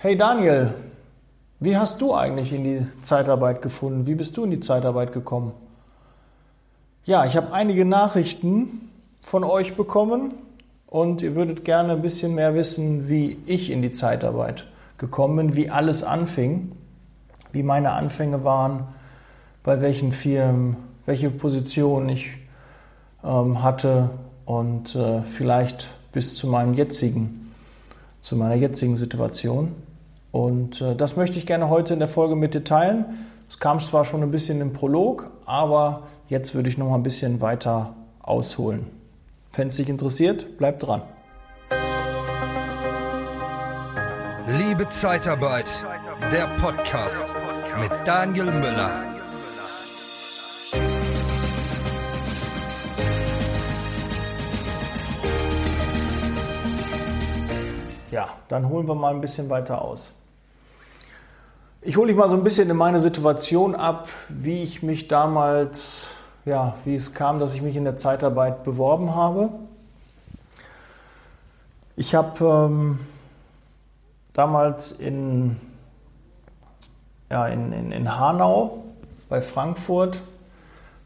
Hey Daniel, wie hast du eigentlich in die Zeitarbeit gefunden? Wie bist du in die Zeitarbeit gekommen? Ja, ich habe einige Nachrichten von euch bekommen und ihr würdet gerne ein bisschen mehr wissen, wie ich in die Zeitarbeit gekommen bin, wie alles anfing, wie meine Anfänge waren, bei welchen Firmen, welche Position ich ähm, hatte und äh, vielleicht bis zu meinem jetzigen, zu meiner jetzigen Situation. Und äh, das möchte ich gerne heute in der Folge mit dir teilen. Es kam zwar schon ein bisschen im Prolog, aber jetzt würde ich noch mal ein bisschen weiter ausholen. Wenn es dich interessiert, bleib dran. Liebe Zeitarbeit, der Podcast mit Daniel Müller. Ja, dann holen wir mal ein bisschen weiter aus. Ich hole dich mal so ein bisschen in meine Situation ab, wie ich mich damals, ja, wie es kam, dass ich mich in der Zeitarbeit beworben habe. Ich habe ähm, damals in, ja, in, in, in Hanau bei Frankfurt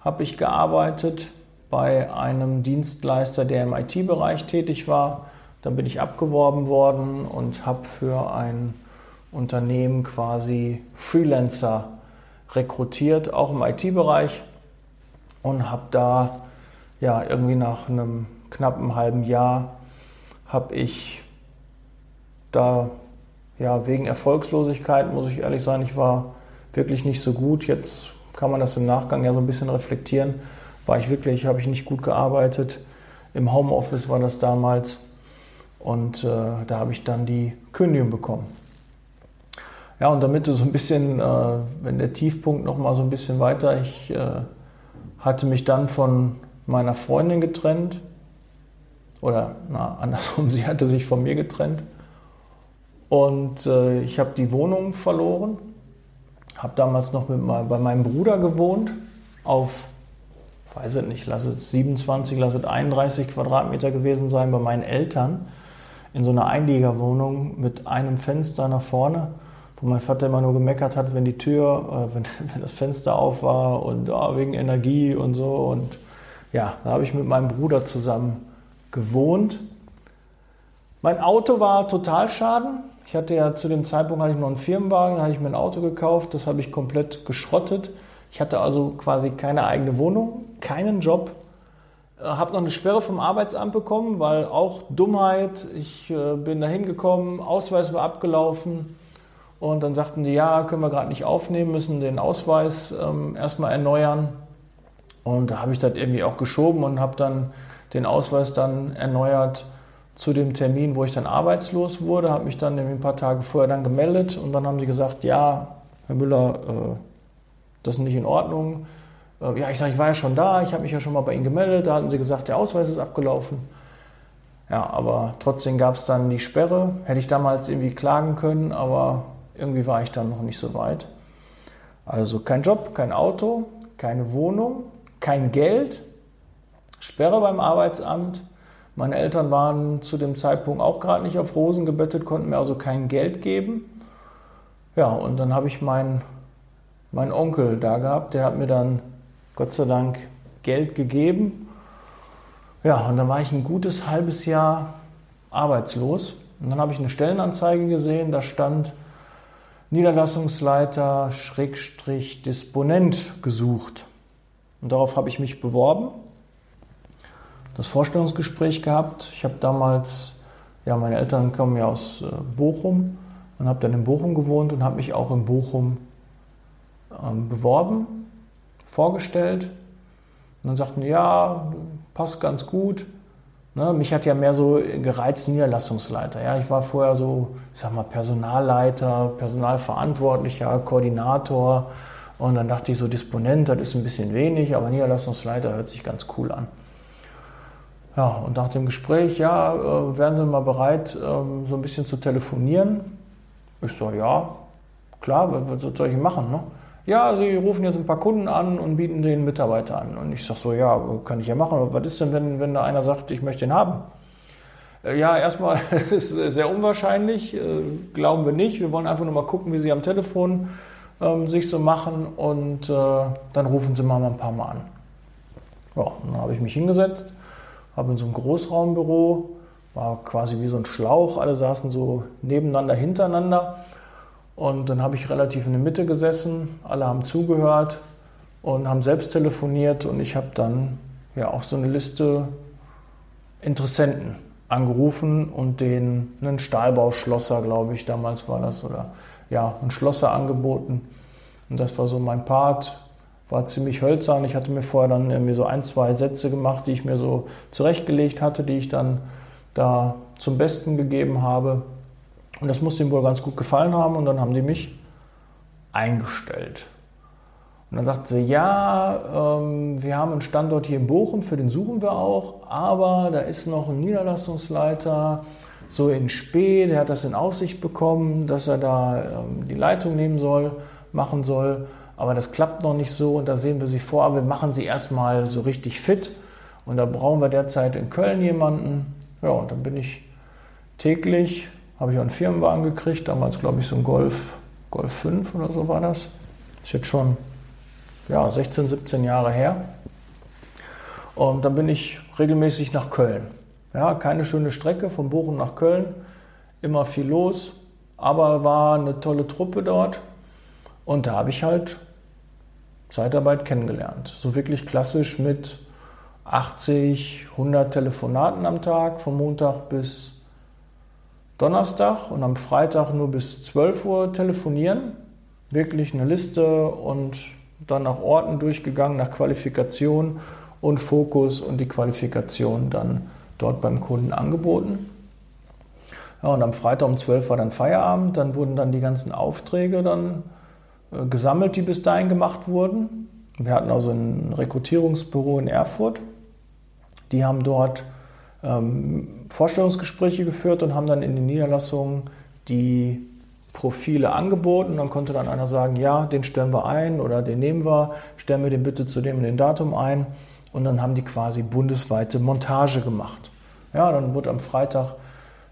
habe ich gearbeitet bei einem Dienstleister, der im IT-Bereich tätig war. Dann bin ich abgeworben worden und habe für ein Unternehmen quasi Freelancer rekrutiert, auch im IT-Bereich und habe da ja irgendwie nach einem knappen halben Jahr habe ich da ja wegen Erfolgslosigkeit muss ich ehrlich sein, ich war wirklich nicht so gut. Jetzt kann man das im Nachgang ja so ein bisschen reflektieren. War ich wirklich, habe ich nicht gut gearbeitet. Im Homeoffice war das damals und äh, da habe ich dann die Kündigung bekommen. Ja, und damit du so ein bisschen, äh, wenn der Tiefpunkt noch mal so ein bisschen weiter, ich äh, hatte mich dann von meiner Freundin getrennt. Oder na, andersrum, sie hatte sich von mir getrennt. Und äh, ich habe die Wohnung verloren. Habe damals noch mit, bei meinem Bruder gewohnt auf, weiß ich nicht, lass es 27, lass es 31 Quadratmeter gewesen sein bei meinen Eltern in so einer Einliegerwohnung mit einem Fenster nach vorne, wo mein Vater immer nur gemeckert hat, wenn die Tür, äh, wenn, wenn, das Fenster auf war und oh, wegen Energie und so. Und ja, da habe ich mit meinem Bruder zusammen gewohnt. Mein Auto war total schaden. Ich hatte ja zu dem Zeitpunkt hatte ich noch einen Firmenwagen, da hatte ich mir ein Auto gekauft, das habe ich komplett geschrottet. Ich hatte also quasi keine eigene Wohnung, keinen Job, habe noch eine Sperre vom Arbeitsamt bekommen, weil auch Dummheit, ich äh, bin da hingekommen, Ausweis war abgelaufen und dann sagten die, ja, können wir gerade nicht aufnehmen, müssen den Ausweis ähm, erstmal erneuern. Und da habe ich das irgendwie auch geschoben und habe dann den Ausweis dann erneuert zu dem Termin, wo ich dann arbeitslos wurde, habe mich dann ein paar Tage vorher dann gemeldet und dann haben sie gesagt, ja, Herr Müller, äh, das ist nicht in Ordnung äh, ja, ich sage, ich war ja schon da, ich habe mich ja schon mal bei Ihnen gemeldet, da hatten Sie gesagt, der Ausweis ist abgelaufen. Ja, aber trotzdem gab es dann die Sperre. Hätte ich damals irgendwie klagen können, aber irgendwie war ich dann noch nicht so weit. Also kein Job, kein Auto, keine Wohnung, kein Geld, Sperre beim Arbeitsamt. Meine Eltern waren zu dem Zeitpunkt auch gerade nicht auf Rosen gebettet, konnten mir also kein Geld geben. Ja, und dann habe ich meinen mein Onkel da gehabt, der hat mir dann Gott sei Dank Geld gegeben. Ja, und dann war ich ein gutes halbes Jahr arbeitslos. Und dann habe ich eine Stellenanzeige gesehen, da stand Niederlassungsleiter Schrägstrich Disponent gesucht. Und darauf habe ich mich beworben, das Vorstellungsgespräch gehabt. Ich habe damals, ja, meine Eltern kommen ja aus äh, Bochum und habe dann in Bochum gewohnt und habe mich auch in Bochum ähm, beworben vorgestellt. Und dann sagten ja, passt ganz gut. Ne, mich hat ja mehr so gereizt Niederlassungsleiter. Ja, ich war vorher so, ich sag mal, Personalleiter, Personalverantwortlicher, Koordinator. Und dann dachte ich so, Disponent, das ist ein bisschen wenig, aber Niederlassungsleiter hört sich ganz cool an. Ja, und nach dem Gespräch, ja, äh, wären Sie mal bereit, ähm, so ein bisschen zu telefonieren? Ich so, ja, klar, was soll ich machen? Ne? Ja, Sie rufen jetzt ein paar Kunden an und bieten den Mitarbeiter an. Und ich sage so, ja, kann ich ja machen. Aber was ist denn, wenn, wenn da einer sagt, ich möchte ihn haben? Äh, ja, erstmal ist es sehr unwahrscheinlich, äh, glauben wir nicht. Wir wollen einfach nur mal gucken, wie Sie am Telefon ähm, sich so machen und äh, dann rufen Sie mal ein paar Mal an. Ja, dann habe ich mich hingesetzt, habe in so einem Großraumbüro, war quasi wie so ein Schlauch, alle saßen so nebeneinander, hintereinander und dann habe ich relativ in der Mitte gesessen, alle haben zugehört und haben selbst telefoniert und ich habe dann ja auch so eine Liste Interessenten angerufen und den einen Stahlbauschlosser, glaube ich, damals war das, oder ja, einen Schlosser angeboten. Und das war so mein Part. War ziemlich hölzern. Ich hatte mir vorher dann irgendwie so ein, zwei Sätze gemacht, die ich mir so zurechtgelegt hatte, die ich dann da zum Besten gegeben habe. Und das muss ihm wohl ganz gut gefallen haben und dann haben die mich eingestellt. Und dann sagte sie, ja, ähm, wir haben einen Standort hier in Bochum, für den suchen wir auch, aber da ist noch ein Niederlassungsleiter, so in Spee, der hat das in Aussicht bekommen, dass er da ähm, die Leitung nehmen soll, machen soll, aber das klappt noch nicht so und da sehen wir sie vor, aber wir machen sie erstmal so richtig fit und da brauchen wir derzeit in Köln jemanden. Ja, und dann bin ich täglich, habe ich einen Firmenwagen gekriegt, damals glaube ich so ein Golf, Golf 5 oder so war das. Ist jetzt schon ja, 16, 17 Jahre her. Und dann bin ich regelmäßig nach Köln. Ja, keine schöne Strecke von Bochum nach Köln, immer viel los, aber war eine tolle Truppe dort. Und da habe ich halt Zeitarbeit kennengelernt. So wirklich klassisch mit 80, 100 Telefonaten am Tag, von Montag bis Donnerstag und am Freitag nur bis 12 Uhr telefonieren. Wirklich eine Liste und dann nach Orten durchgegangen, nach Qualifikation und Fokus und die Qualifikation dann dort beim Kunden angeboten. Ja, und am Freitag um 12 war dann Feierabend, dann wurden dann die ganzen Aufträge dann äh, gesammelt, die bis dahin gemacht wurden. Wir hatten also ein Rekrutierungsbüro in Erfurt. Die haben dort ähm, Vorstellungsgespräche geführt und haben dann in den Niederlassungen die Profile angeboten. Dann konnte dann einer sagen, ja, den stellen wir ein oder den nehmen wir, stellen wir den bitte zu dem und dem Datum ein. Und dann haben die quasi bundesweite Montage gemacht. Ja, dann wurde am Freitag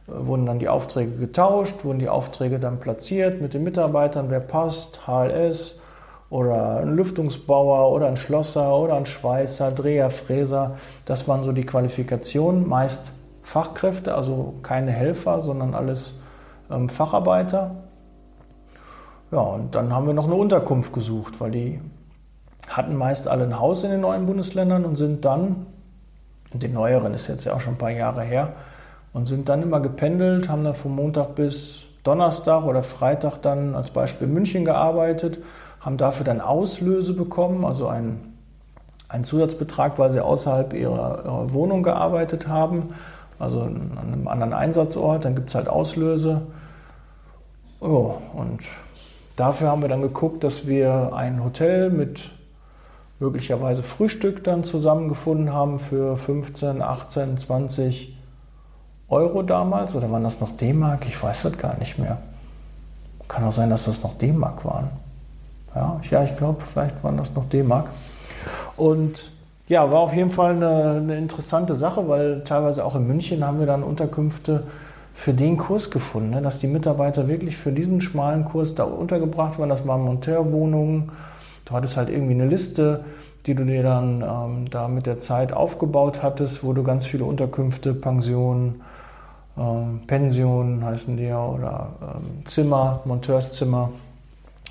äh, wurden dann die Aufträge getauscht, wurden die Aufträge dann platziert mit den Mitarbeitern, wer passt, HLS oder ein Lüftungsbauer oder ein Schlosser oder ein Schweißer, Dreher, Fräser. Das waren so die Qualifikationen, meist Fachkräfte, also keine Helfer, sondern alles ähm, Facharbeiter. Ja, und dann haben wir noch eine Unterkunft gesucht, weil die hatten meist alle ein Haus in den neuen Bundesländern und sind dann, den neueren ist jetzt ja auch schon ein paar Jahre her, und sind dann immer gependelt, haben dann von Montag bis Donnerstag oder Freitag dann als Beispiel München gearbeitet, haben dafür dann Auslöse bekommen, also einen, einen Zusatzbetrag, weil sie außerhalb ihrer, ihrer Wohnung gearbeitet haben, also an einem anderen Einsatzort, dann gibt es halt Auslöse. Oh, und Dafür haben wir dann geguckt, dass wir ein Hotel mit möglicherweise Frühstück dann zusammengefunden haben für 15, 18, 20 Euro damals. Oder waren das noch D-Mark? Ich weiß das gar nicht mehr. Kann auch sein, dass das noch D-Mark waren. Ja, ja ich glaube, vielleicht waren das noch D-Mark. Und ja, war auf jeden Fall eine, eine, interessante Sache, weil teilweise auch in München haben wir dann Unterkünfte für den Kurs gefunden, ne? dass die Mitarbeiter wirklich für diesen schmalen Kurs da untergebracht waren. Das waren Monteurwohnungen. Du hattest halt irgendwie eine Liste, die du dir dann ähm, da mit der Zeit aufgebaut hattest, wo du ganz viele Unterkünfte, Pensionen, ähm, Pensionen heißen die ja, oder ähm, Zimmer, Monteurszimmer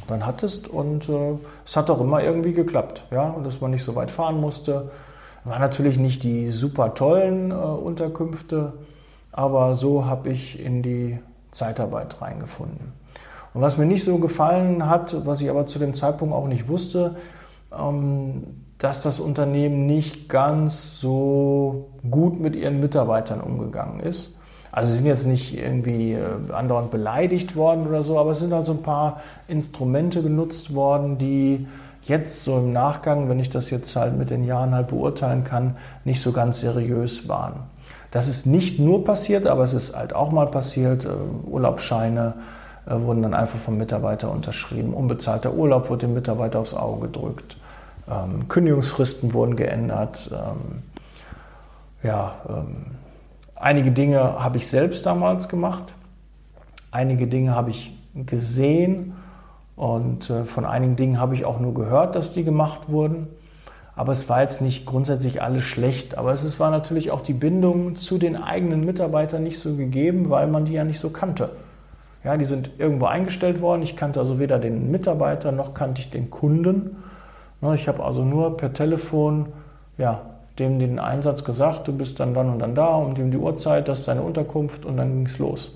dann hattest. Und äh, es hat auch immer irgendwie geklappt, ja, und dass man nicht so weit fahren musste. War natürlich nicht die super tollen äh, Unterkünfte, aber so habe ich in die Zeitarbeit reingefunden. Und was mir nicht so gefallen hat, was ich aber zu dem Zeitpunkt auch nicht wusste, ähm, dass das Unternehmen nicht ganz so gut mit ihren Mitarbeitern umgegangen ist. Also sie sind jetzt nicht irgendwie äh, andauernd beleidigt worden oder so, aber es sind halt so ein paar Instrumente genutzt worden, die jetzt so im Nachgang, wenn ich das jetzt halt mit den Jahren halt beurteilen kann, nicht so ganz seriös waren. Das ist nicht nur passiert, aber es ist halt auch mal passiert. Äh, Urlaubsscheine äh, wurden dann einfach vom Mitarbeiter unterschrieben. Unbezahlter Urlaub wurde dem Mitarbeiter aufs Auge gedrückt. Ähm, Kündigungsfristen wurden geändert. Ähm, ja, ähm, einige Dinge habe ich selbst damals gemacht, einige Dinge habe ich gesehen und äh, von einigen Dingen habe ich auch nur gehört, dass die gemacht wurden. Aber es war jetzt nicht grundsätzlich alles schlecht. Aber es war natürlich auch die Bindung zu den eigenen Mitarbeitern nicht so gegeben, weil man die ja nicht so kannte. Ja, die sind irgendwo eingestellt worden. Ich kannte also weder den Mitarbeiter noch kannte ich den Kunden. Ne, ich habe also nur per Telefon ja, dem den Einsatz gesagt, du bist dann dann und dann da, um dem die Uhrzeit, das ist deine Unterkunft und dann ging es los.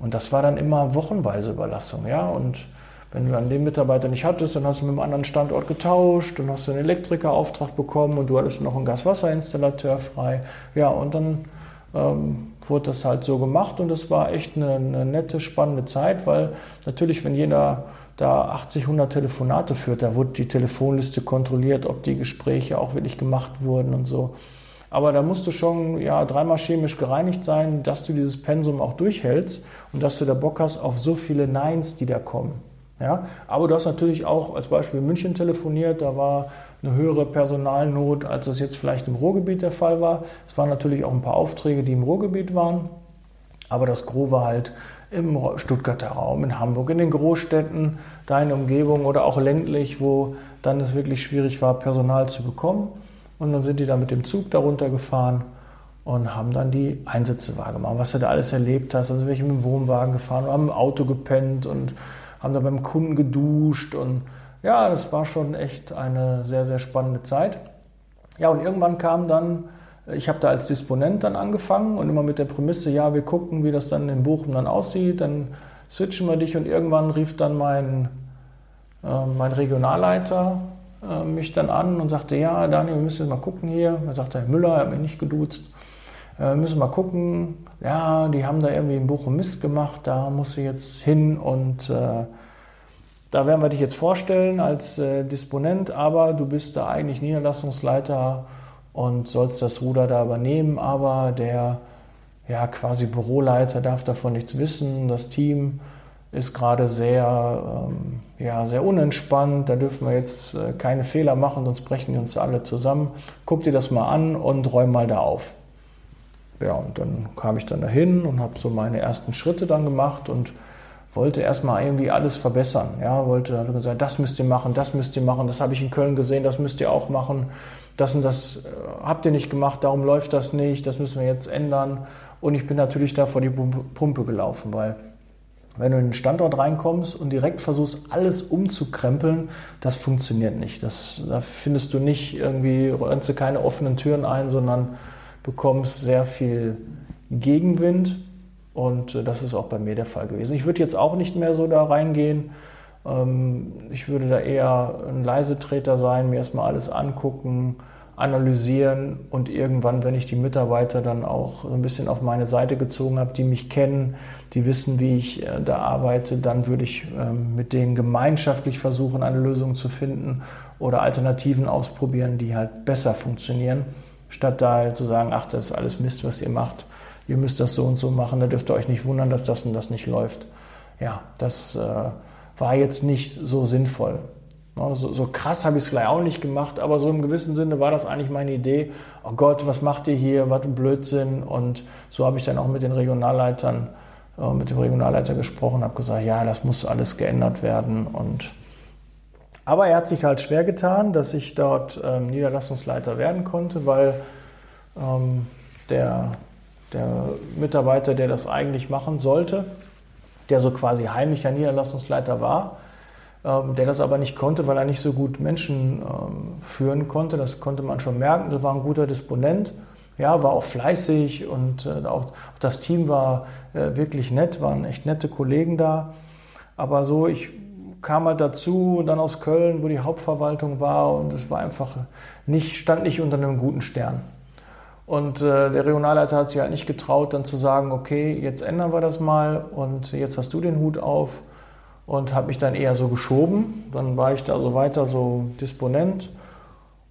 Und das war dann immer wochenweise Überlassung. Ja? Und wenn du dann den Mitarbeiter nicht hattest, dann hast du mit einem anderen Standort getauscht, dann hast du einen Elektrikerauftrag bekommen und du hattest noch einen Gaswasserinstallateur frei. Ja, und dann ähm, wurde das halt so gemacht und das war echt eine, eine, nette, spannende Zeit, weil natürlich, wenn jeder da 80, 100 Telefonate führt, da wurde die Telefonliste kontrolliert, ob die Gespräche auch wirklich gemacht wurden und so. Aber da musst du schon ja, dreimal chemisch gereinigt sein, dass du dieses Pensum auch durchhältst und dass du da Bock hast auf so viele Neins, die da kommen. Ja? Aber du hast natürlich auch als Beispiel in München telefoniert, da war eine höhere Personalnot, als das jetzt vielleicht im Ruhrgebiet der Fall war. Es waren natürlich auch ein paar Aufträge, die im Ruhrgebiet waren, aber das Gros war halt im Stuttgarter Raum, in Hamburg, in den Großstädten, deine Umgebung oder auch ländlich, wo dann es wirklich schwierig war, Personal zu bekommen. Und dann sind die da mit dem Zug darunter gefahren und haben dann die Einsätze wahrgenommen. Was du da alles erlebt hast, also welche mit dem Wohnwagen gefahren, haben im Auto gepennt und haben da beim Kunden geduscht und ja, das war schon echt eine sehr, sehr spannende Zeit. Ja, und irgendwann kam dann, ich habe da als Disponent dann angefangen und immer mit der Prämisse, ja, wir gucken, wie das dann in Bochum dann aussieht, dann switchen wir dich und irgendwann rief dann mein, äh, mein Regionalleiter äh, mich dann an und sagte, ja, Daniel, wir müssen jetzt mal gucken hier. Er sagte, Herr Müller, er hat mich nicht geduzt. Äh, wir müssen mal gucken. Ja, die haben da irgendwie in Bochum Mist gemacht, da musst du jetzt hin und äh, da werden wir dich jetzt vorstellen als äh, Disponent, aber du bist da eigentlich Niederlassungsleiter und sollst das Ruder da übernehmen, aber der ja, quasi Büroleiter darf davon nichts wissen, das Team ist gerade sehr, ähm, ja, sehr unentspannt. Da dürfen wir jetzt äh, keine Fehler machen, sonst brechen die uns alle zusammen. Guck dir das mal an und räum mal da auf. Ja, und dann kam ich dann dahin und habe so meine ersten Schritte dann gemacht und wollte erstmal irgendwie alles verbessern. Ja, wollte dann gesagt, das müsst ihr machen, das müsst ihr machen, das habe ich in Köln gesehen, das müsst ihr auch machen. Das und das äh, habt ihr nicht gemacht, darum läuft das nicht, das müssen wir jetzt ändern. Und ich bin natürlich da vor die Pumpe gelaufen, weil wenn du in den Standort reinkommst und direkt versuchst, alles umzukrempeln, das funktioniert nicht. Das, da findest du nicht irgendwie, rennst du keine offenen Türen ein, sondern bekommst sehr viel Gegenwind. Und äh, das ist auch bei mir der Fall gewesen. Ich würde jetzt auch nicht mehr so da reingehen. Ähm, ich würde da eher ein Leisetreter sein, mir erstmal alles angucken, analysieren und irgendwann, wenn ich die Mitarbeiter dann auch so ein bisschen auf meine Seite gezogen habe, die mich kennen, die wissen, wie ich äh, da arbeite, dann würde ich ähm, mit denen gemeinschaftlich versuchen, eine Lösung zu finden oder Alternativen ausprobieren, die halt besser funktionieren, statt da halt zu sagen, ach, das ist alles Mist, was ihr macht, ihr müsst das so und so machen, da dürft ihr euch nicht wundern, dass das und das nicht läuft. Ja, das äh, war jetzt nicht so sinnvoll. So, so krass habe ich es vielleicht auch nicht gemacht, aber so im gewissen Sinne war das eigentlich meine Idee. Oh Gott, was macht ihr hier? Was ein Blödsinn. Und so habe ich dann auch mit den Regionalleitern, äh, mit dem Regionalleiter gesprochen, habe gesagt, ja, das muss alles geändert werden. Und aber er hat sich halt schwer getan, dass ich dort ähm, Niederlassungsleiter werden konnte, weil ähm, der, der Mitarbeiter, der das eigentlich machen sollte, der so quasi heimlicher Niederlassungsleiter war, ähm, der das aber nicht konnte, weil er nicht so gut Menschen ähm, führen konnte. Das konnte man schon merken. Das war ein guter Disponent. Ja, war auch fleißig und äh, auch, das Team war äh, wirklich nett, waren echt nette Kollegen da. Aber so, ich kam halt dazu, dann aus Köln, wo die Hauptverwaltung war und es war einfach nicht, stand nicht unter einem guten Stern. Und äh, der Regionalleiter hat sich halt nicht getraut, dann zu sagen, okay, jetzt ändern wir das mal und jetzt hast du den Hut auf und habe mich dann eher so geschoben. Dann war ich da so weiter so Disponent.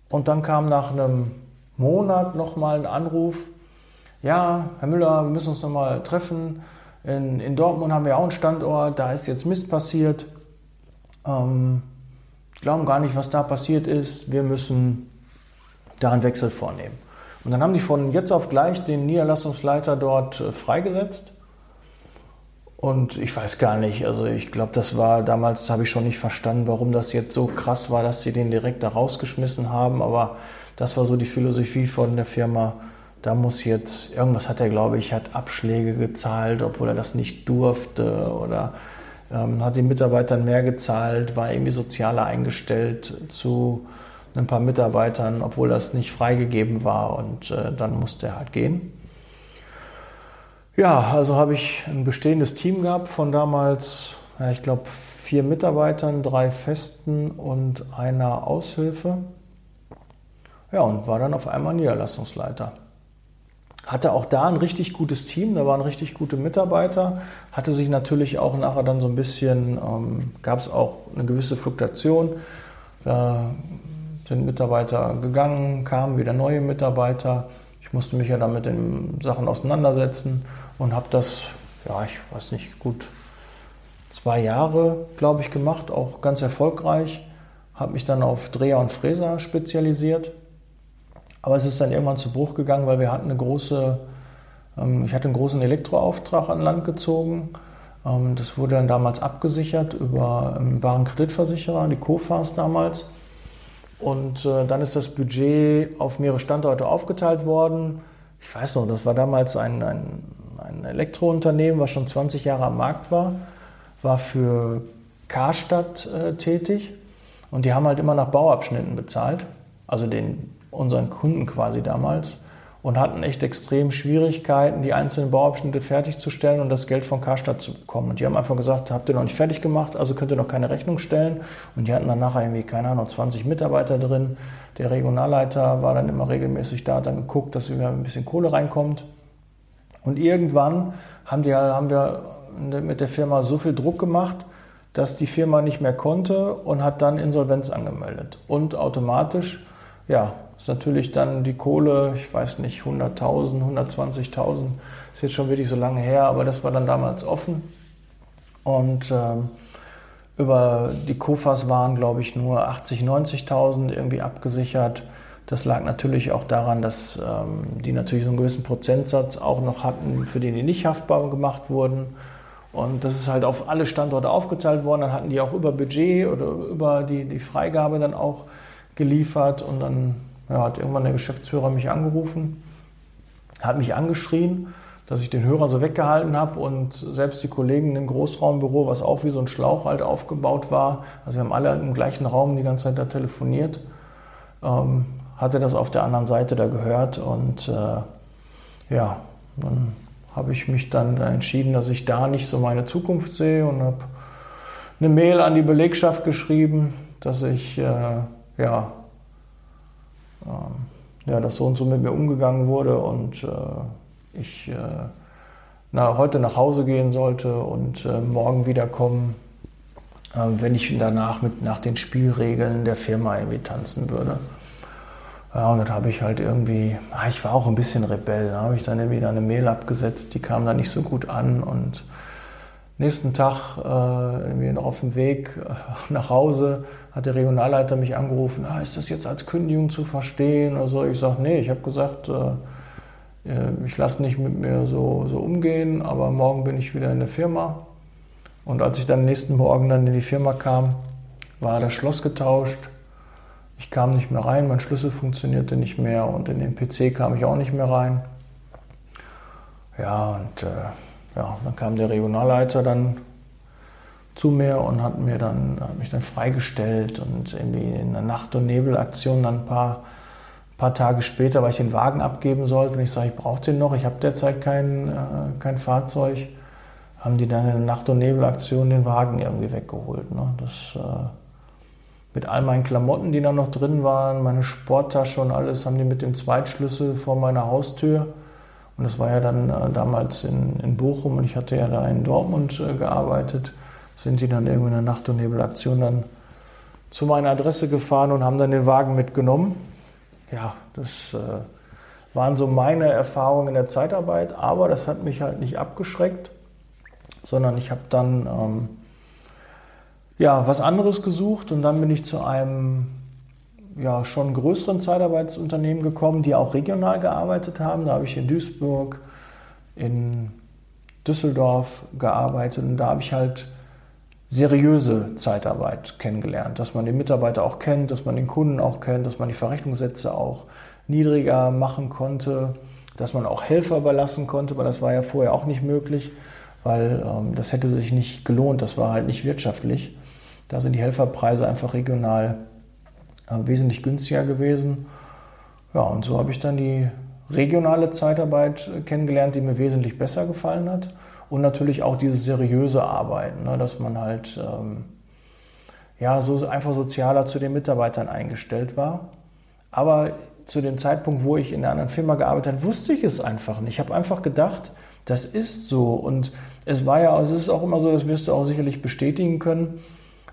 Und dann kam nach einem Monat nochmal ein Anruf, ja, Herr Müller, wir müssen uns nochmal treffen. In, in, Dortmund haben wir auch einen Standort, da ist jetzt Mist passiert. Ähm, glauben gar nicht, was da passiert ist. Wir müssen da einen Wechsel vornehmen. Und dann haben die von jetzt auf gleich den Niederlassungsleiter dort äh, freigesetzt. Und ich weiß gar nicht, also ich glaube, das war damals, habe ich schon nicht verstanden, warum das jetzt so krass war, dass sie den direkt da rausgeschmissen haben. Aber das war so die Philosophie von der Firma. Da muss jetzt, irgendwas hat er, glaube ich, hat Abschläge gezahlt, obwohl er das nicht durfte oder ähm, hat den Mitarbeitern mehr gezahlt, war irgendwie sozialer eingestellt zu ein paar Mitarbeitern, obwohl das nicht freigegeben war und äh, dann musste er halt gehen. Ja, also habe ich ein bestehendes Team gehabt von damals, ja, ich glaube, vier Mitarbeitern, drei Festen und einer Aushilfe. Ja, und war dann auf einmal Niederlassungsleiter. Hatte auch da ein richtig gutes Team, da waren richtig gute Mitarbeiter, hatte sich natürlich auch nachher dann so ein bisschen, ähm, gab es auch eine gewisse Fluktuation. Da sind Mitarbeiter gegangen, kamen wieder neue Mitarbeiter. Ich musste mich ja dann mit den Sachen auseinandersetzen und habe das, ja, ich weiß nicht, gut zwei Jahre, glaube ich, gemacht, auch ganz erfolgreich. Habe mich dann auf Dreher und Fräser spezialisiert. Aber es ist dann irgendwann zu Bruch gegangen, weil wir hatten eine große, ähm, ich hatte einen großen Elektroauftrag an Land gezogen. Ähm, das wurde dann damals abgesichert über einen Warenkreditversicherer, die COFAS damals. Und äh, dann ist das Budget auf mehrere Standorte aufgeteilt worden. Ich weiß noch, das war damals ein, ein, ein Elektrounternehmen, was schon 20 Jahre am Markt war, war für Karstadt äh, tätig. Und die haben halt immer nach Bauabschnitten bezahlt, also den unseren Kunden quasi damals und hatten echt extrem Schwierigkeiten, die einzelnen Bauabschnitte fertigzustellen und das Geld von Karstadt zu bekommen. Und die haben einfach gesagt, habt ihr noch nicht fertig gemacht, also könnt ihr noch keine Rechnung stellen. Und die hatten dann nachher irgendwie, keine Ahnung, 20 Mitarbeiter drin. Der Regionalleiter war dann immer regelmäßig da, hat dann geguckt, dass wieder ein bisschen Kohle reinkommt. Und irgendwann haben, die, haben wir mit der Firma so viel Druck gemacht, dass die Firma nicht mehr konnte und hat dann Insolvenz angemeldet. Und automatisch, ja, ist natürlich dann die Kohle, ich weiß nicht, 100.000, 120.000, ist jetzt schon wirklich so lange her, aber das war dann damals offen. Und ähm, über die Kofas waren, glaube ich, nur 80.000, 90.000 irgendwie abgesichert. Das lag natürlich auch daran, dass ähm, die natürlich so einen gewissen Prozentsatz auch noch hatten, für den die nicht haftbar gemacht wurden. Und das ist halt auf alle Standorte aufgeteilt worden. Dann hatten die auch über Budget oder über die, die Freigabe dann auch geliefert. Und dann ja, hat irgendwann der Geschäftsführer mich angerufen, hat mich angeschrien, dass ich den Hörer so weggehalten habe und selbst die Kollegen im Großraumbüro, was auch wie so ein Schlauch halt aufgebaut war, also wir haben alle im gleichen Raum die ganze Zeit da telefoniert, ähm, hatte das auf der anderen Seite da gehört und äh, ja, dann habe ich mich dann entschieden, dass ich da nicht so meine Zukunft sehe und habe eine Mail an die Belegschaft geschrieben, dass ich äh, ja ja, dass so und so mit mir umgegangen wurde und äh, ich äh, na, heute nach Hause gehen sollte und äh, morgen wiederkommen, äh, wenn ich danach mit nach den Spielregeln der Firma irgendwie tanzen würde. Ja, und dann habe ich halt irgendwie, ah, ich war auch ein bisschen Rebell, da habe ich dann irgendwie eine Mail abgesetzt, die kam dann nicht so gut an und nächsten Tag äh, irgendwie auf dem Weg nach Hause hat der Regionalleiter mich angerufen, ah, ist das jetzt als Kündigung zu verstehen oder? Ich sage, nee, ich habe gesagt, äh, äh, ich lasse nicht mit mir so, so umgehen, aber morgen bin ich wieder in der Firma. Und als ich dann nächsten Morgen dann in die Firma kam, war das Schloss getauscht. Ich kam nicht mehr rein, mein Schlüssel funktionierte nicht mehr und in den PC kam ich auch nicht mehr rein. Ja, und äh, ja, dann kam der Regionalleiter dann zu mir und hat, mir dann, hat mich dann freigestellt und irgendwie in einer Nacht- und Nebelaktion dann ein paar, paar Tage später, weil ich den Wagen abgeben sollte und ich sage, ich brauche den noch, ich habe derzeit kein, äh, kein Fahrzeug, haben die dann in der Nacht- und Nebelaktion den Wagen irgendwie weggeholt. Ne? Das, äh, mit all meinen Klamotten, die da noch drin waren, meine Sporttasche und alles, haben die mit dem Zweitschlüssel vor meiner Haustür. Und das war ja dann äh, damals in, in Bochum und ich hatte ja da in Dortmund äh, gearbeitet sind die dann irgendwie in der Nacht- und Nebelaktion dann zu meiner Adresse gefahren und haben dann den Wagen mitgenommen. Ja, das äh, waren so meine Erfahrungen in der Zeitarbeit, aber das hat mich halt nicht abgeschreckt, sondern ich habe dann ähm, ja, was anderes gesucht und dann bin ich zu einem ja, schon größeren Zeitarbeitsunternehmen gekommen, die auch regional gearbeitet haben. Da habe ich in Duisburg, in Düsseldorf gearbeitet und da habe ich halt seriöse Zeitarbeit kennengelernt, dass man den Mitarbeiter auch kennt, dass man den Kunden auch kennt, dass man die Verrechnungssätze auch niedriger machen konnte, dass man auch Helfer überlassen konnte, weil das war ja vorher auch nicht möglich, weil ähm, das hätte sich nicht gelohnt, das war halt nicht wirtschaftlich. Da sind die Helferpreise einfach regional wesentlich günstiger gewesen. Ja, und so habe ich dann die regionale Zeitarbeit äh, kennengelernt, die mir wesentlich besser gefallen hat. Und natürlich auch dieses seriöse Arbeiten, ne, dass man halt ähm, ja, so einfach sozialer zu den Mitarbeitern eingestellt war. Aber zu dem Zeitpunkt, wo ich in einer anderen Firma gearbeitet habe, wusste ich es einfach nicht. Ich habe einfach gedacht, das ist so. Und es war ja, es ist auch immer so, das wirst du auch sicherlich bestätigen können,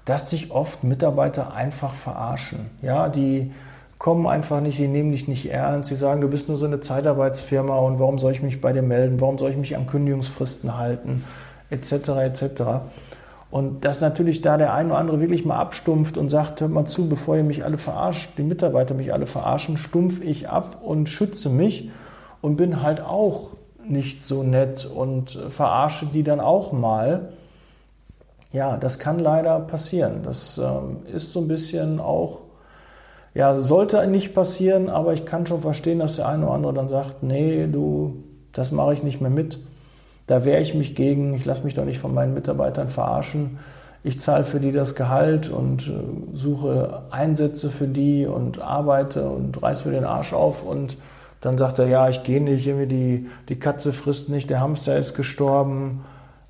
dass dich oft Mitarbeiter einfach verarschen. Ja, die kommen einfach nicht, die nehmen dich nicht ernst, sie sagen, du bist nur so eine Zeitarbeitsfirma und warum soll ich mich bei dir melden, warum soll ich mich an Kündigungsfristen halten, etc. etc. Und dass natürlich da der eine oder andere wirklich mal abstumpft und sagt, hört mal zu, bevor ihr mich alle verarscht, die Mitarbeiter mich alle verarschen, stumpf ich ab und schütze mich und bin halt auch nicht so nett und verarsche die dann auch mal. Ja, das kann leider passieren. Das ähm, ist so ein bisschen auch, ja, sollte nicht passieren, aber ich kann schon verstehen, dass der eine oder andere dann sagt, nee, du, das mache ich nicht mehr mit. Da wehre ich mich gegen, ich lasse mich doch nicht von meinen Mitarbeitern verarschen. Ich zahle für die das Gehalt und äh, suche Einsätze für die und arbeite und reiß mir den Arsch auf und dann sagt er, ja, ich gehe nicht, irgendwie die, die Katze frisst nicht, der Hamster ist gestorben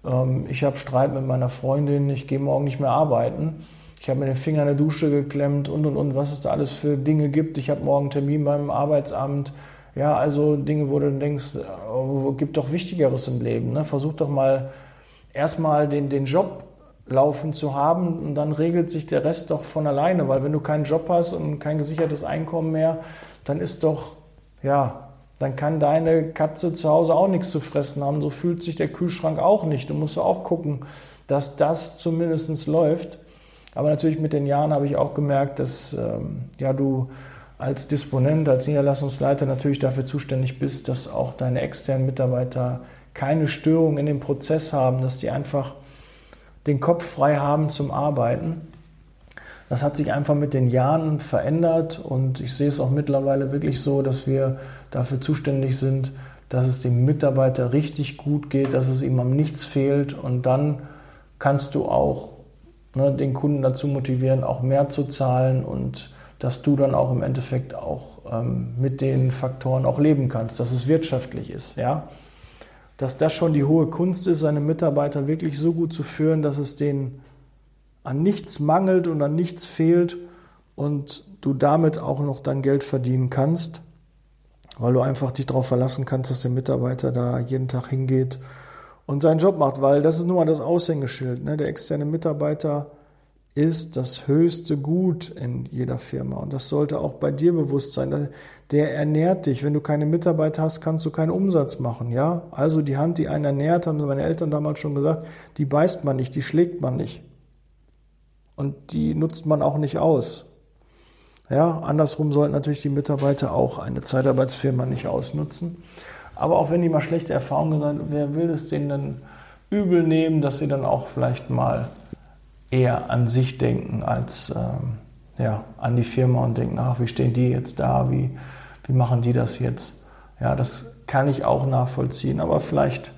ähm, ich habe Streit mit meiner Freundin, ich gehe morgen nicht mehr arbeiten. Ich habe mir den Finger in der Dusche geklemmt und und und, was es da alles für Dinge gibt. Ich habe morgen einen Termin beim Arbeitsamt. Ja, also Dinge, wo du denkst, oh, gibt doch Wichtigeres im Leben. Ne? Versuch doch mal erstmal den, den Job laufen zu haben und dann regelt sich der Rest doch von alleine, weil wenn du keinen Job hast und kein gesichertes Einkommen mehr, dann ist doch, ja, dann kann deine Katze zu Hause auch nichts zu fressen haben. So fühlt sich der Kühlschrank auch nicht. Du musst auch gucken, dass das zumindest läuft. Aber natürlich mit den Jahren habe ich auch gemerkt, dass ähm, ja, du als Disponent, als Niederlassungsleiter natürlich dafür zuständig bist, dass auch deine externen Mitarbeiter keine Störung in dem Prozess haben, dass die einfach den Kopf frei haben zum Arbeiten. Das hat sich einfach mit den Jahren verändert und ich sehe es auch mittlerweile wirklich so, dass wir dafür zuständig sind, dass es dem Mitarbeiter richtig gut geht, dass es ihm am nichts fehlt und dann kannst du auch ne, den Kunden dazu motivieren, auch mehr zu zahlen und dass du dann auch im Endeffekt auch ähm, mit den Faktoren auch leben kannst, dass es wirtschaftlich ist, ja. Dass das schon die hohe Kunst ist, seine Mitarbeiter wirklich so gut zu führen, dass es denen an nichts mangelt und an nichts fehlt und du damit auch noch dein Geld verdienen kannst weil du einfach dich darauf verlassen kannst, dass der Mitarbeiter da jeden Tag hingeht und seinen Job macht, weil das ist nun mal das Aushängeschild. Ne? Der externe Mitarbeiter ist das höchste Gut in jeder Firma und das sollte auch bei dir bewusst sein. Der ernährt dich. Wenn du keine Mitarbeiter hast, kannst du keinen Umsatz machen. Ja, also die Hand, die einen ernährt, haben meine Eltern damals schon gesagt, die beißt man nicht, die schlägt man nicht und die nutzt man auch nicht aus. Ja, andersrum sollten natürlich die Mitarbeiter auch eine Zeitarbeitsfirma nicht ausnutzen. Aber auch wenn die mal schlechte Erfahrungen haben, wer will es denen dann übel nehmen, dass sie dann auch vielleicht mal eher an sich denken als ähm, ja, an die Firma und denken, ach, wie stehen die jetzt da, wie, wie machen die das jetzt? Ja, das kann ich auch nachvollziehen, aber vielleicht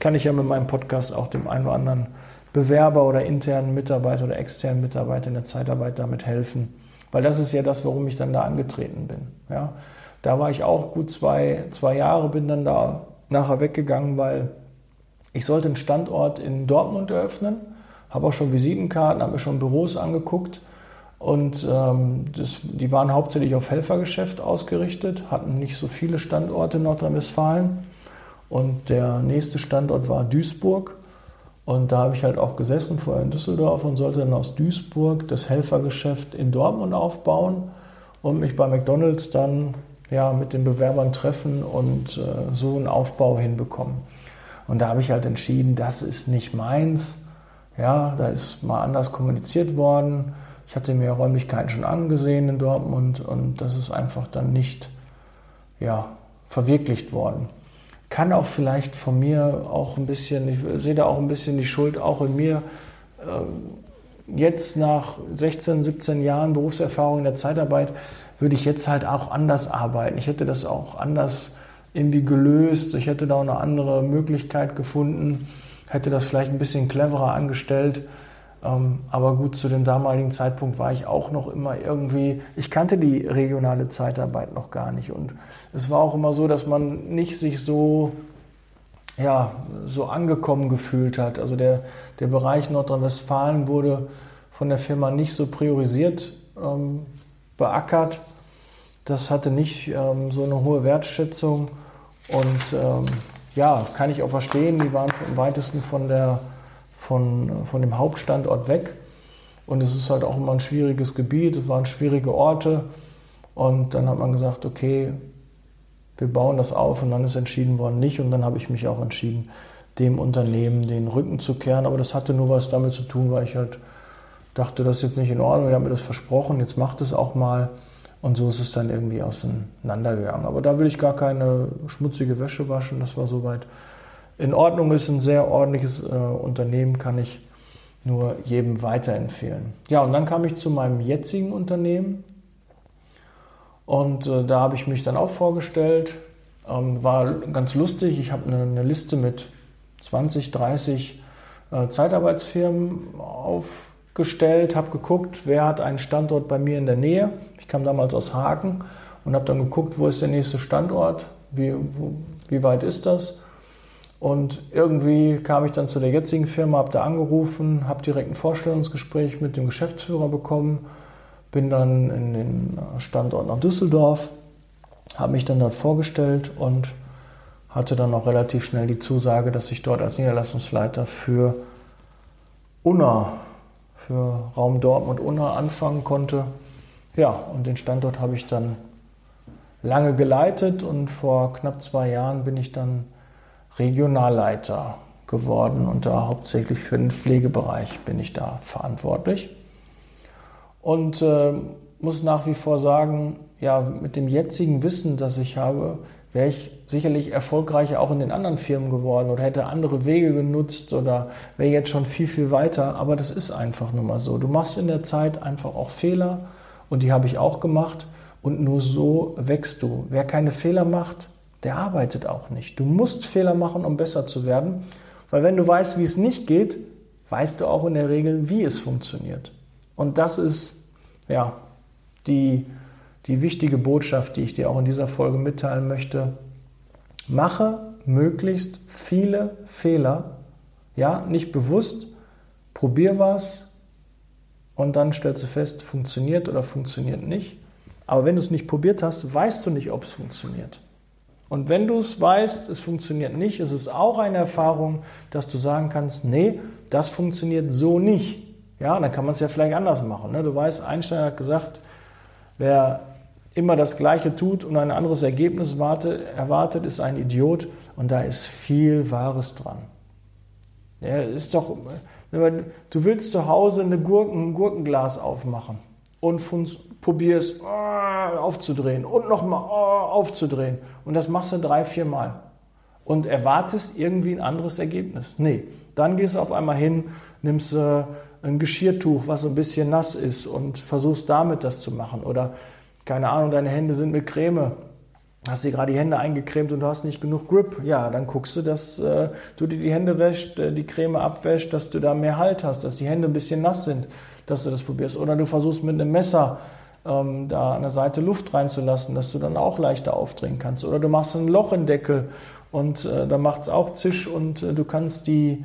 kann ich ja mit meinem Podcast auch dem einen oder anderen Bewerber oder internen Mitarbeiter oder externen Mitarbeiter in der Zeitarbeit damit helfen, weil das ist ja das, warum ich dann da angetreten bin. Ja. Da war ich auch gut zwei, zwei Jahre, bin dann da nachher weggegangen, weil ich sollte einen Standort in Dortmund eröffnen, habe auch schon Visitenkarten, habe mir schon Büros angeguckt und ähm, das, die waren hauptsächlich auf Helfergeschäft ausgerichtet, hatten nicht so viele Standorte in Nordrhein-Westfalen und der nächste Standort war Duisburg und da habe ich halt auch gesessen, vorher in Düsseldorf und sollte dann aus Duisburg das Helfergeschäft in Dortmund aufbauen und mich bei McDonald's dann ja, mit den Bewerbern treffen und äh, so einen Aufbau hinbekommen. Und da habe ich halt entschieden, das ist nicht meins. Ja, da ist mal anders kommuniziert worden. Ich hatte mir Räumlichkeiten schon angesehen in Dortmund und das ist einfach dann nicht ja, verwirklicht worden. Kann auch vielleicht von mir auch ein bisschen, ich sehe da auch ein bisschen die Schuld auch in mir. Ähm, jetzt nach 16, 17 Jahren Berufserfahrung in der Zeitarbeit würde ich jetzt halt auch anders arbeiten. Ich hätte das auch anders irgendwie gelöst. Ich hätte da auch eine andere Möglichkeit gefunden, hätte das vielleicht ein bisschen cleverer angestellt. Ähm, aber gut, zu dem damaligen Zeitpunkt war ich auch noch immer irgendwie, ich kannte die regionale Zeitarbeit noch gar nicht. Und es war auch immer so, dass man nicht sich so, ja, so angekommen gefühlt hat. Also der, der Bereich Nordrhein-Westfalen wurde von der Firma nicht so priorisiert ähm, beackert. Das hatte nicht ähm, so eine hohe Wertschätzung. Und ähm, ja, kann ich auch verstehen, die waren im weitesten von, der, von, von dem Hauptstandort weg. Und es ist halt auch immer ein schwieriges Gebiet, es waren schwierige Orte. Und dann hat man gesagt, okay, wir bauen das auf und dann ist entschieden worden nicht. Und dann habe ich mich auch entschieden, dem Unternehmen den Rücken zu kehren. Aber das hatte nur was damit zu tun, weil ich halt dachte, das ist jetzt nicht in Ordnung. Ich habe mir das versprochen, jetzt macht es auch mal. Und so ist es dann irgendwie auseinandergegangen. Aber da will ich gar keine schmutzige Wäsche waschen. Das war soweit in Ordnung. Ist ein sehr ordentliches äh, Unternehmen, kann ich nur jedem weiterempfehlen. Ja, und dann kam ich zu meinem jetzigen Unternehmen. Und äh, da habe ich mich dann auch vorgestellt. Ähm, war ganz lustig. Ich habe eine, eine, Liste mit 20, 30 äh, Zeitarbeitsfirmen aufgestellt, habe geguckt, wer hat einen Standort bei mir in der Nähe kam damals aus Hagen und habe dann geguckt, wo ist der nächste Standort, wie, wo, wie weit ist das. Und irgendwie kam ich dann zu der jetzigen Firma, habe da angerufen, habe direkt ein Vorstellungsgespräch mit dem Geschäftsführer bekommen, bin dann in den Standort nach Düsseldorf, habe mich dann dort vorgestellt und hatte dann auch relativ schnell die Zusage, dass ich dort als Niederlassungsleiter für Unna, für Raum Dortmund-Unna anfangen konnte. Ja, und den Standort habe ich dann lange geleitet und vor knapp zwei Jahren bin ich dann Regionalleiter geworden und da hauptsächlich für den Pflegebereich bin ich da verantwortlich. Und äh, muss nach wie vor sagen, ja, mit dem jetzigen Wissen, das ich habe, wäre ich sicherlich erfolgreicher auch in den anderen Firmen geworden oder hätte andere Wege genutzt oder wäre jetzt schon viel, viel weiter. Aber das ist einfach nur mal so. Du machst in der Zeit einfach auch Fehler und die habe ich auch gemacht. Und nur so wächst du. Wer keine Fehler macht, der arbeitet auch nicht. Du musst Fehler machen, um besser zu werden. Weil wenn du weißt, wie es nicht geht, weißt du auch in der Regel, wie es funktioniert. Und das ist ja die, die wichtige Botschaft, die ich dir auch in dieser Folge mitteilen möchte. Mache möglichst viele Fehler. Ja, nicht bewusst. Probier was, und dann stellst du fest, funktioniert oder funktioniert nicht. Aber wenn du es nicht probiert hast, weißt du nicht, ob es funktioniert. Und wenn du es weißt, es funktioniert nicht, ist es auch eine Erfahrung, dass du sagen kannst, nee, das funktioniert so nicht. Ja, dann kann man es ja vielleicht anders machen. Ne? Du weißt, Einstein hat gesagt, wer immer das Gleiche tut und ein anderes Ergebnis erwartet, ist ein Idiot. Und da ist viel Wahres dran. Ja, ist doch, Du willst zu Hause eine Gurken, ein Gurkenglas aufmachen und probierst oh, aufzudrehen und nochmal oh, aufzudrehen. Und das machst du drei, vier Mal. Und erwartest irgendwie ein anderes Ergebnis. Nee, dann gehst du auf einmal hin, nimmst äh, ein Geschirrtuch, was so ein bisschen nass ist und versuchst damit das zu machen. Oder, keine Ahnung, deine Hände sind mit Creme hast dir gerade die Hände eingecremt und du hast nicht genug Grip, ja, dann guckst du, dass äh, du dir die Hände wäscht, äh, die Creme abwäscht, dass du da mehr Halt hast, dass die Hände ein bisschen nass sind, dass du das probierst. Oder du versuchst mit einem Messer ähm, da an der Seite Luft reinzulassen, dass du dann auch leichter aufdrehen kannst. Oder du machst ein Loch im Deckel und äh, dann macht es auch Zisch und äh, du kannst die,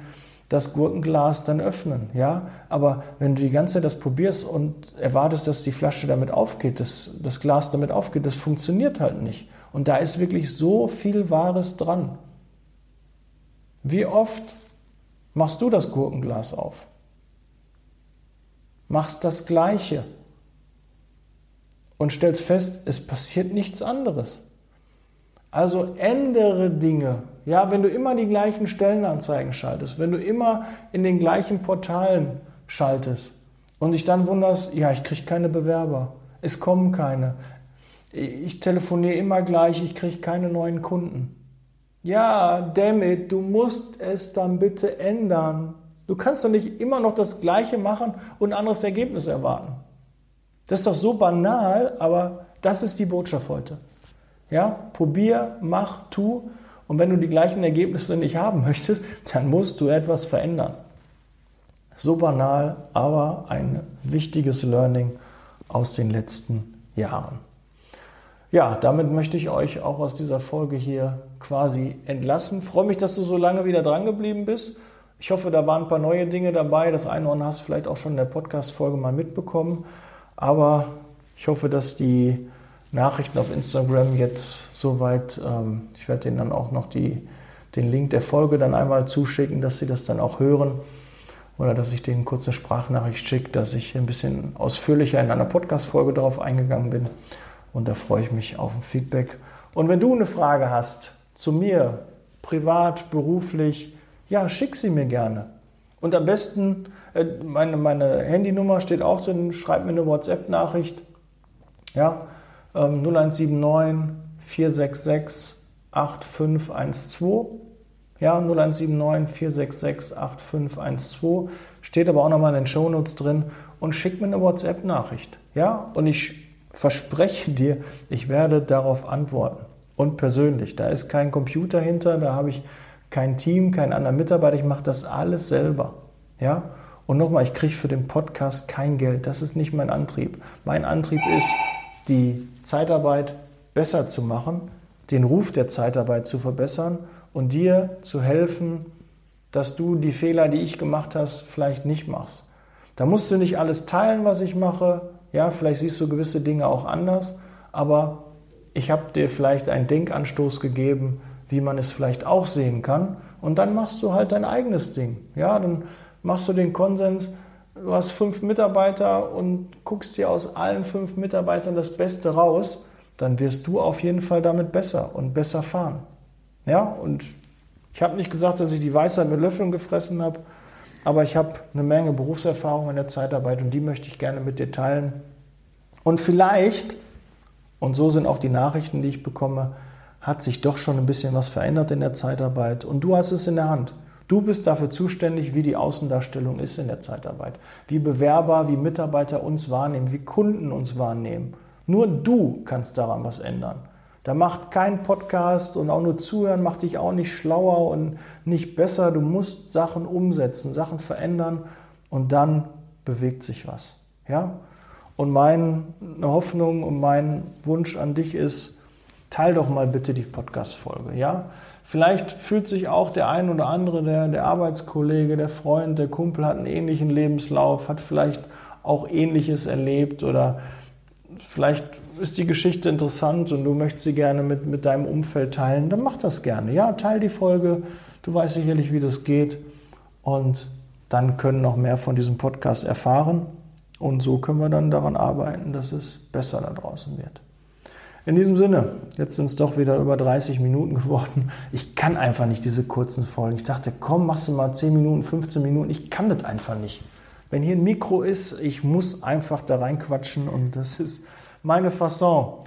das Gurkenglas dann öffnen, ja. Aber wenn du die ganze Zeit das probierst und erwartest, dass die Flasche damit aufgeht, das, das Glas damit aufgeht, das funktioniert halt nicht. Und da ist wirklich so viel Wahres dran. Wie oft machst du das Gurkenglas auf? Machst das Gleiche und stellst fest, es passiert nichts anderes. Also ändere Dinge. Ja, wenn du immer die gleichen Stellenanzeigen schaltest, wenn du immer in den gleichen Portalen schaltest und dich dann wunderst, ja, ich kriege keine Bewerber, es kommen keine, ich telefoniere immer gleich, ich kriege keine neuen Kunden. Ja, damn it, du musst es dann bitte ändern. Du kannst doch nicht immer noch das Gleiche machen und ein anderes Ergebnis erwarten. Das ist doch so banal, aber das ist die Botschaft heute. Ja, probier, mach, tu. Und wenn du die gleichen Ergebnisse nicht haben möchtest, dann musst du etwas verändern. So banal, aber ein wichtiges Learning aus den letzten Jahren. Ja, damit möchte ich euch auch aus dieser Folge hier quasi entlassen. freue mich, dass du so lange wieder dran geblieben bist. Ich hoffe, da waren ein paar neue Dinge dabei. Das eine oder andere hast du vielleicht auch schon in der Podcast-Folge mal mitbekommen. Aber ich hoffe, dass die Nachrichten auf Instagram jetzt soweit, ähm, ich werde denen dann auch noch die, den Link der Folge dann einmal zuschicken, dass sie das dann auch hören. Oder dass ich denen kurz eine Sprachnachricht schicke, dass ich ein bisschen ausführlicher in einer Podcast-Folge darauf eingegangen bin. Und da freue ich mich auf ein Feedback. Und wenn du eine Frage hast zu mir, privat, beruflich, ja, schick sie mir gerne. Und am besten, äh, meine, meine Handynummer steht auch drin, schreib mir eine WhatsApp-Nachricht. Ja, ähm, 0179 466 8512. Ja, 0179 466 8512. Steht aber auch nochmal in den Shownotes drin. Und schick mir eine WhatsApp-Nachricht. Ja, und ich verspreche dir, ich werde darauf antworten. Und persönlich. Da ist kein Computer hinter, da habe ich kein Team, keinen anderen Mitarbeiter. Ich mache das alles selber. Ja? Und nochmal, ich kriege für den Podcast kein Geld. Das ist nicht mein Antrieb. Mein Antrieb ist, die Zeitarbeit besser zu machen, den Ruf der Zeitarbeit zu verbessern und dir zu helfen, dass du die Fehler, die ich gemacht hast, vielleicht nicht machst. Da musst du nicht alles teilen, was ich mache. Ja, vielleicht siehst du gewisse Dinge auch anders, aber ich habe dir vielleicht einen Denkanstoß gegeben, wie man es vielleicht auch sehen kann. Und dann machst du halt dein eigenes Ding. Ja, dann machst du den Konsens, du hast fünf Mitarbeiter und guckst dir aus allen fünf Mitarbeitern das Beste raus, dann wirst du auf jeden Fall damit besser und besser fahren. Ja, und ich habe nicht gesagt, dass ich die Weisheit mit Löffeln gefressen habe, aber ich habe eine Menge Berufserfahrung in der Zeitarbeit und die möchte ich gerne mit dir teilen. Und vielleicht, und so sind auch die Nachrichten, die ich bekomme, hat sich doch schon ein bisschen was verändert in der Zeitarbeit und du hast es in der Hand. Du bist dafür zuständig, wie die Außendarstellung ist in der Zeitarbeit, wie Bewerber, wie Mitarbeiter uns wahrnehmen, wie Kunden uns wahrnehmen. Nur du kannst daran was ändern. Da macht kein Podcast und auch nur zuhören macht dich auch nicht schlauer und nicht besser. Du musst Sachen umsetzen, Sachen verändern und dann bewegt sich was. Ja? Und meine Hoffnung und mein Wunsch an dich ist, teil doch mal bitte die Podcast-Folge. Ja? Vielleicht fühlt sich auch der ein oder andere, der, der Arbeitskollege, der Freund, der Kumpel hat einen ähnlichen Lebenslauf, hat vielleicht auch Ähnliches erlebt oder vielleicht ist die Geschichte interessant und du möchtest sie gerne mit, mit deinem Umfeld teilen, dann mach das gerne. Ja, teil die Folge. Du weißt sicherlich, wie das geht. Und dann können noch mehr von diesem Podcast erfahren. Und so können wir dann daran arbeiten, dass es besser da draußen wird. In diesem Sinne, jetzt sind es doch wieder über 30 Minuten geworden. Ich kann einfach nicht diese kurzen Folgen. Ich dachte, komm, machst du mal 10 Minuten, 15 Minuten. Ich kann das einfach nicht. Wenn hier ein Mikro ist, ich muss einfach da reinquatschen und das ist meine Fasson.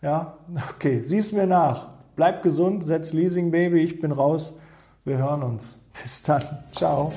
Ja, okay, sieh's mir nach. Bleib gesund, setz Leasing Baby, ich bin raus. Wir hören uns. Bis dann. Ciao.